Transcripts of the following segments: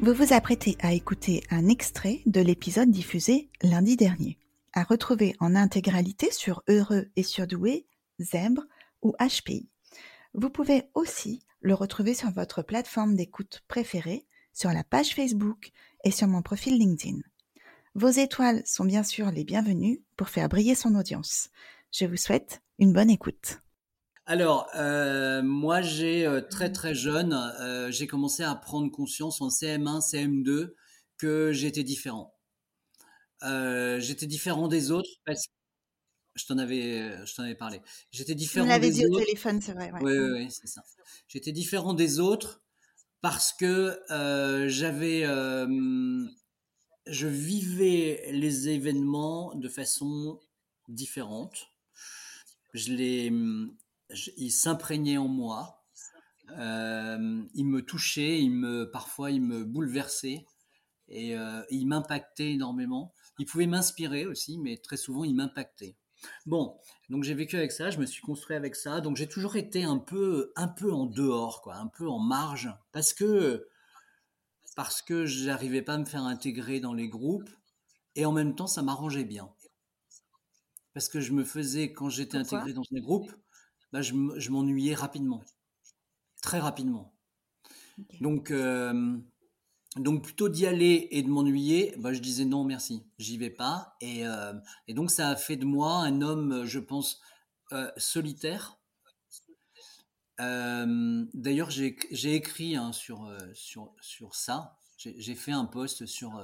Vous vous apprêtez à écouter un extrait de l'épisode diffusé lundi dernier, à retrouver en intégralité sur Heureux et Surdoué, Zèbre ou HPI. Vous pouvez aussi le retrouver sur votre plateforme d'écoute préférée, sur la page Facebook et sur mon profil LinkedIn. Vos étoiles sont bien sûr les bienvenues pour faire briller son audience. Je vous souhaite une bonne écoute. Alors, euh, moi, j'ai euh, très très jeune, euh, j'ai commencé à prendre conscience en CM1, CM2 que j'étais différent. j'étais différent des autres parce que je t'en avais, je t'en avais parlé. J'étais différent des autres. dit au téléphone, c'est vrai. Oui, oui, oui, c'est ça. J'étais différent des autres parce que j'avais, je vivais les événements de façon différente. Je les, il s'imprégnaient en moi. Euh, il me touchait, il me, parfois il me bouleversait et euh, il m'impactait énormément. Il pouvait m'inspirer aussi, mais très souvent il m'impactait. Bon, donc j'ai vécu avec ça, je me suis construit avec ça, donc j'ai toujours été un peu, un peu en dehors, quoi, un peu en marge, parce que parce que j'arrivais pas à me faire intégrer dans les groupes, et en même temps ça m'arrangeait bien, parce que je me faisais quand j'étais intégré dans les groupes, bah, je, m'ennuyais rapidement, très rapidement. Donc, euh, donc plutôt d'y aller et de m'ennuyer, bah, je disais non merci, j'y vais pas. Et, euh, et, donc ça a fait de moi un homme, je pense, euh, solitaire. D'ailleurs, j'ai écrit hein, sur, sur, sur ça. J'ai fait un post sur.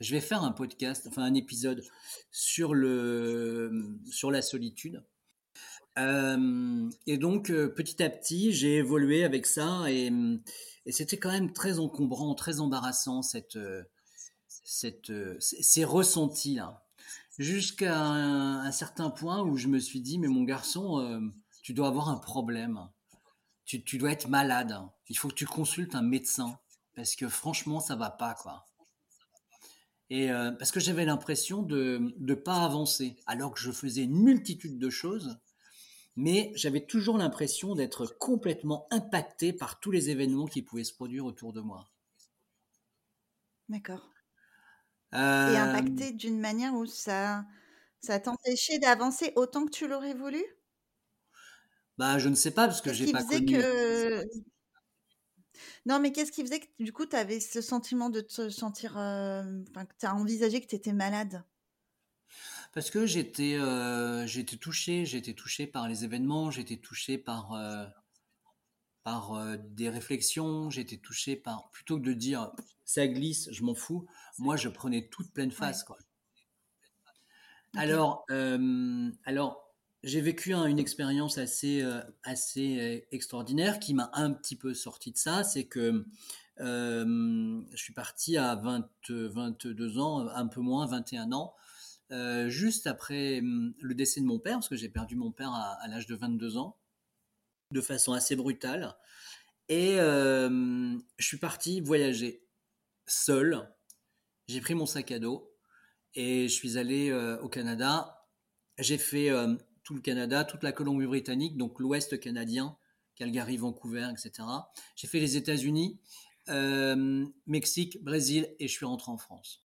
je vais faire un podcast, enfin un épisode sur, le, sur la solitude. Euh, et donc, euh, petit à petit, j'ai évolué avec ça et, c'était quand même très encombrant, très embarrassant, euh, ces ressentis-là. Jusqu'à un, certain point où je me suis dit, mais mon garçon, tu dois avoir un problème. Tu, tu, dois être malade. Il faut que tu consultes un médecin. Parce que franchement, ça va pas, quoi. Et parce que j'avais l'impression de ne pas avancer, alors que je faisais une multitude de choses mais j'avais toujours l'impression d'être complètement impacté par tous les événements qui pouvaient se produire autour de moi. D'accord. Et euh, impacté d'une manière où ça, ça t'empêchait d'avancer autant que tu l'aurais voulu? Bah, je ne sais pas parce que j'ai pas connu. Que... Non, mais qu'est-ce qui faisait que du coup, tu avais ce sentiment de te sentir. Euh, que tu as envisagé que tu étais malade? Parce que j'étais euh, j'étais touché, j'étais touché par les événements, j'étais touché par euh, par euh, des réflexions, j'étais touché par plutôt que de dire ça glisse, je m'en fous. Moi, je prenais toute pleine face quoi. Alors alors j'ai vécu une expérience assez assez extraordinaire qui m'a un petit peu sorti de ça, c'est que je suis parti à 20, 22 ans, un peu moins, 21 ans, euh, juste après hum, le décès de mon père, parce que j'ai perdu mon père à, l'âge de 22 ans, de façon assez brutale. Et euh, je suis parti voyager seul. J'ai pris mon sac à dos et je suis allé euh, au Canada. J'ai fait tout le Canada, toute la Colombie-Britannique, donc l'Ouest canadien, Calgary, Vancouver, etc. J'ai fait les États-Unis, Mexique, Brésil et je suis rentré en France.